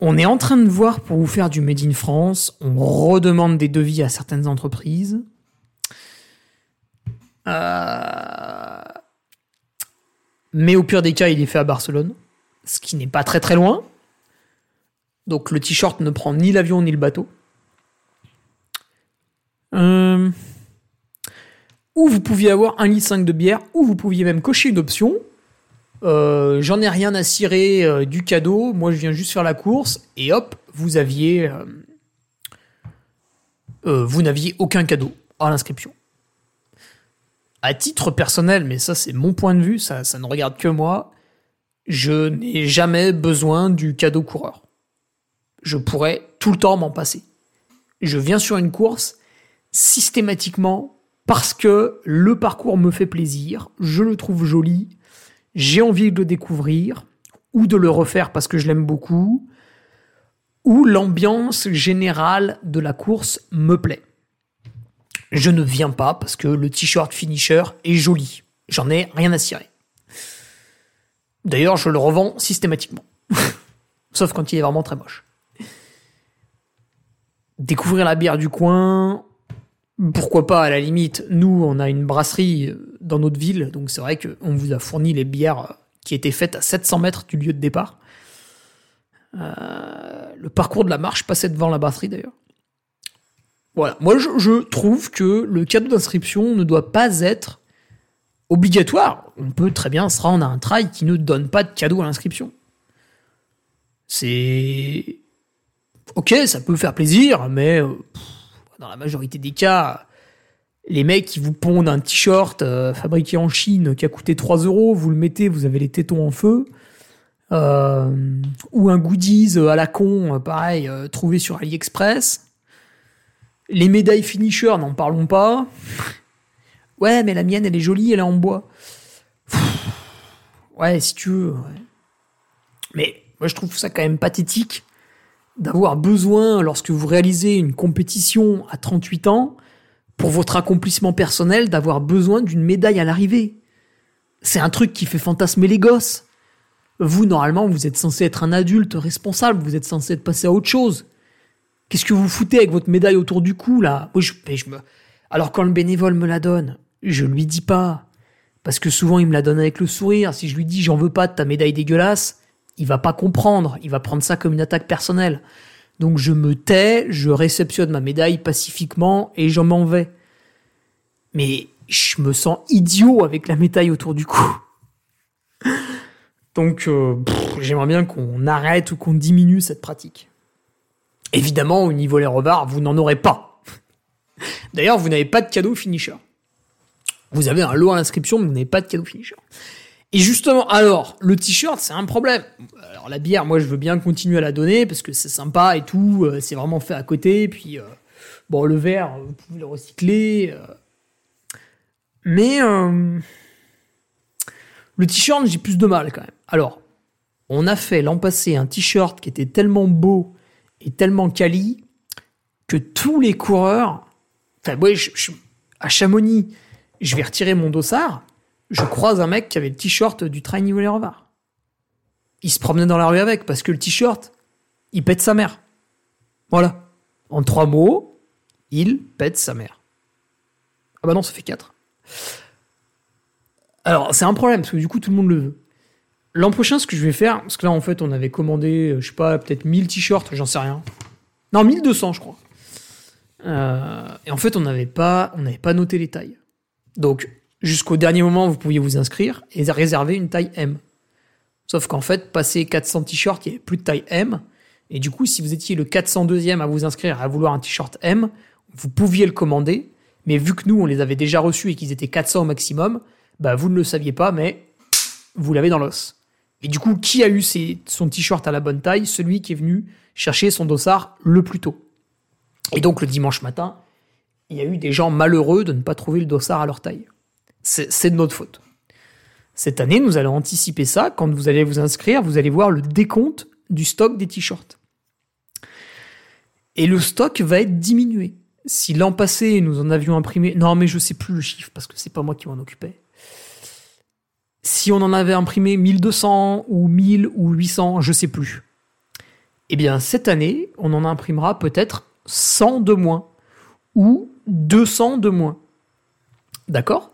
On est en train de voir pour vous faire du Made in France. On redemande des devis à certaines entreprises. Euh, mais au pire des cas, il est fait à Barcelone, ce qui n'est pas très très loin. Donc le t-shirt ne prend ni l'avion ni le bateau. Euh, ou vous pouviez avoir un litre 5 de bière, ou vous pouviez même cocher une option. Euh, j'en ai rien à cirer euh, du cadeau, moi je viens juste faire la course, et hop, vous aviez. vous n'aviez aucun cadeau à l'inscription à titre personnel, mais ça c'est mon point de vue, ça, ça ne regarde que moi, je n'ai jamais besoin du cadeau coureur. Je pourrais tout le temps m'en passer. Je viens sur une course systématiquement parce que le parcours me fait plaisir, je le trouve joli, j'ai envie de le découvrir, ou de le refaire parce que je l'aime beaucoup, ou l'ambiance générale de la course me plaît je ne viens pas parce que le t-shirt finisher est joli. J'en ai rien à cirer. D'ailleurs, je le revends systématiquement. Sauf quand il est vraiment très moche. Découvrir la bière du coin, pourquoi pas à la limite. Nous, on a une brasserie dans notre ville, donc c'est vrai qu'on vous a fourni les bières qui étaient faites à 700 mètres du lieu de départ. Euh, le parcours de la marche passait devant la brasserie d'ailleurs. Voilà. Moi, je, trouve que le cadeau d'inscription ne doit pas être obligatoire. On peut très bien se rendre à un trail qui ne donne pas de cadeau à l'inscription. C'est. Ok, ça peut faire plaisir, mais euh, dans la majorité des cas, les mecs qui vous pondent un t-shirt euh, fabriqué en Chine qui a coûté 3 euros, vous le mettez, vous avez les tétons en feu. Euh, ou un goodies à la con, pareil, trouvé sur AliExpress. Les médailles finisher, n'en parlons pas. Ouais, mais la mienne, elle est jolie, elle est en bois. Ouais, si tu veux. Mais moi, je trouve ça quand même pathétique d'avoir besoin, lorsque vous réalisez une compétition à 38 ans, pour votre accomplissement personnel, d'avoir besoin d'une médaille à l'arrivée. C'est un truc qui fait fantasmer les gosses. Vous, normalement, vous êtes censé être un adulte responsable, vous êtes censé être passé à autre chose. Qu'est-ce que vous foutez avec votre médaille autour du cou, là? Alors quand le bénévole me la donne, je lui dis pas. Parce que souvent, il me la donne avec le sourire. Si je lui dis j'en veux pas de ta médaille dégueulasse, il va pas comprendre. Il va prendre ça comme une attaque personnelle. Donc je me tais, je réceptionne ma médaille pacifiquement et j'en m'en vais. Mais je me sens idiot avec la médaille autour du cou. Donc euh, j'aimerais bien qu'on arrête ou qu'on diminue cette pratique. Évidemment, au niveau les revards, vous n'en aurez pas. D'ailleurs, vous n'avez pas de cadeau finisher. Vous avez un lot à l'inscription, mais vous n'avez pas de cadeau finisher. Et justement, alors, le t-shirt, c'est un problème. Alors, la bière, moi, je veux bien continuer à la donner parce que c'est sympa et tout. Euh, c'est vraiment fait à côté. Puis, euh, bon, le verre, vous pouvez le recycler. Euh. Mais, le t-shirt, j'ai plus de mal quand même. Alors, on a fait l'an passé un t-shirt qui était tellement beau est tellement quali que tous les coureurs. Enfin, ouais, à Chamonix, je vais retirer mon dossard. Je croise un mec qui avait le t-shirt du train niveau les Il se promenait dans la rue avec parce que le t-shirt, il pète sa mère. Voilà. En trois mots, il pète sa mère. Ah bah non, ça fait quatre. Alors, c'est un problème parce que du coup, tout le monde le veut. L'an prochain, ce que je vais faire, parce que là, en fait, on avait commandé, euh, je sais pas, peut-être 1000 t-shirts, j'en sais rien. Non, 1200, je crois. Euh, et en fait, on n'avait pas, on n'avait pas noté les tailles. Donc, jusqu'au dernier moment, vous pouviez vous inscrire et réserver une taille M. Sauf qu'en fait, passé 400 t-shirts, il n'y avait plus de taille M. Et du coup, si vous étiez le 402e à vous inscrire à vouloir un t-shirt M, vous pouviez le commander, mais vu que nous, on les avait déjà reçus et qu'ils étaient 400 au maximum, bah, vous ne le saviez pas, mais vous l'avez dans l'os. Et du coup, qui a eu son t-shirt à la bonne taille? Celui qui est venu chercher son dossard le plus tôt. Et donc, le dimanche matin, il y a eu des gens malheureux de ne pas trouver le dossard à leur taille. C'est de notre faute. Cette année, nous allons anticiper ça. Quand vous allez vous inscrire, vous allez voir le décompte du stock des t-shirts. Et le stock va être diminué. Si l'an passé, nous en avions imprimé... Non, mais je sais plus le chiffre, parce que c'est pas moi qui m'en occupais si on en avait imprimé 1200 ou 1000 ou 800, je sais plus. Eh bien, cette année, on en imprimera peut-être 100 de moins ou 200 de moins. D'accord?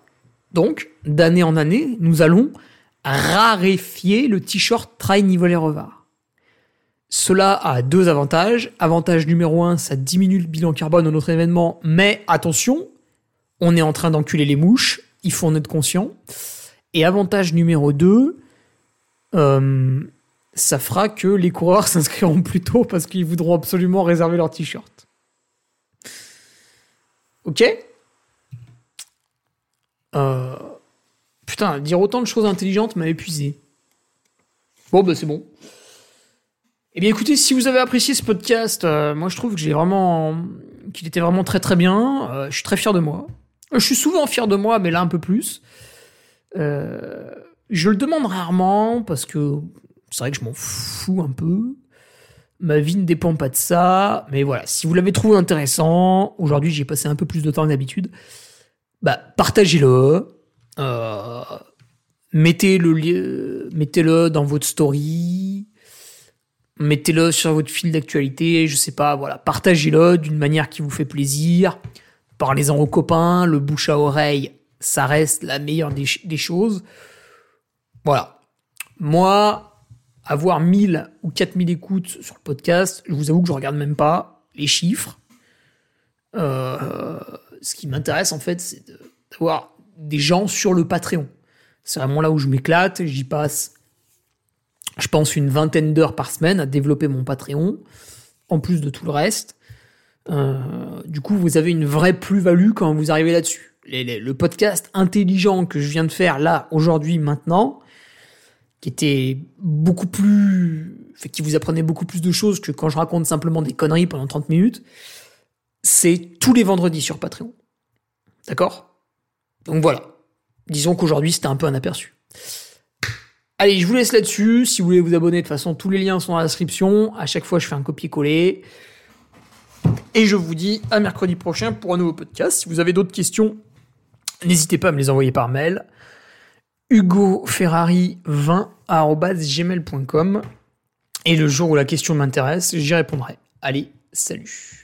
Donc, d'année en année, nous allons raréfier le t-shirt Try Nivolet Revard. Cela a deux avantages. Avantage numéro un, ça diminue le bilan carbone de notre événement, mais attention, on est en train d'enculer les mouches, il faut en être conscient. Et avantage numéro 2, euh, ça fera que les coureurs s'inscriront plus tôt parce qu'ils voudront absolument réserver leur t-shirt. Ok? Euh, Putain, dire autant de choses intelligentes m'a épuisé. Bon, bah c'est bon. Eh bien écoutez, si vous avez apprécié ce podcast, euh, moi je trouve que j'ai vraiment qu'il était vraiment très très bien. je suis très fier de moi. Je suis souvent fier de moi, mais là un peu plus. Euh, je le demande rarement parce que c'est vrai que je m'en fous un peu. Ma vie ne dépend pas de ça. Mais voilà, si vous l'avez trouvé intéressant, aujourd'hui j'ai passé un peu plus de temps que d'habitude, bah, partagez-le. Euh, mettez-le mettez-le dans votre story. Mettez-le sur votre fil d'actualité, je sais pas, voilà, partagez-le d'une manière qui vous fait plaisir. Parlez-en aux copains, le bouche à oreille, ça reste la meilleure des, choses. Voilà. Moi, avoir 1000 ou 4000 écoutes sur le podcast, je vous avoue que je regarde même pas les chiffres. Euh, ce qui m'intéresse en fait, c'est d'avoir des gens sur le Patreon. C'est vraiment là où je m'éclate. J'y passe, je pense, une vingtaine d'heures par semaine à développer mon Patreon, en plus de tout le reste. Euh, du coup, vous avez une vraie plus-value quand vous arrivez là-dessus le podcast intelligent que je viens de faire là, aujourd'hui, maintenant, qui était beaucoup plus. Qui vous apprenait beaucoup plus de choses que quand je raconte simplement des conneries pendant 30 minutes, c'est tous les vendredis sur Patreon. D'accord? Donc voilà. Disons qu'aujourd'hui, c'était un peu un aperçu. Allez, je vous laisse là-dessus. Si vous voulez vous abonner, de toute façon, tous les liens sont dans la description. À chaque fois, je fais un copier-coller. Et je vous dis à mercredi prochain pour un nouveau podcast. Si vous avez d'autres questions, N'hésitez pas à me les envoyer par mail. hugoferrari20.gmail.com Et le jour où la question m'intéresse, j'y répondrai. Allez, salut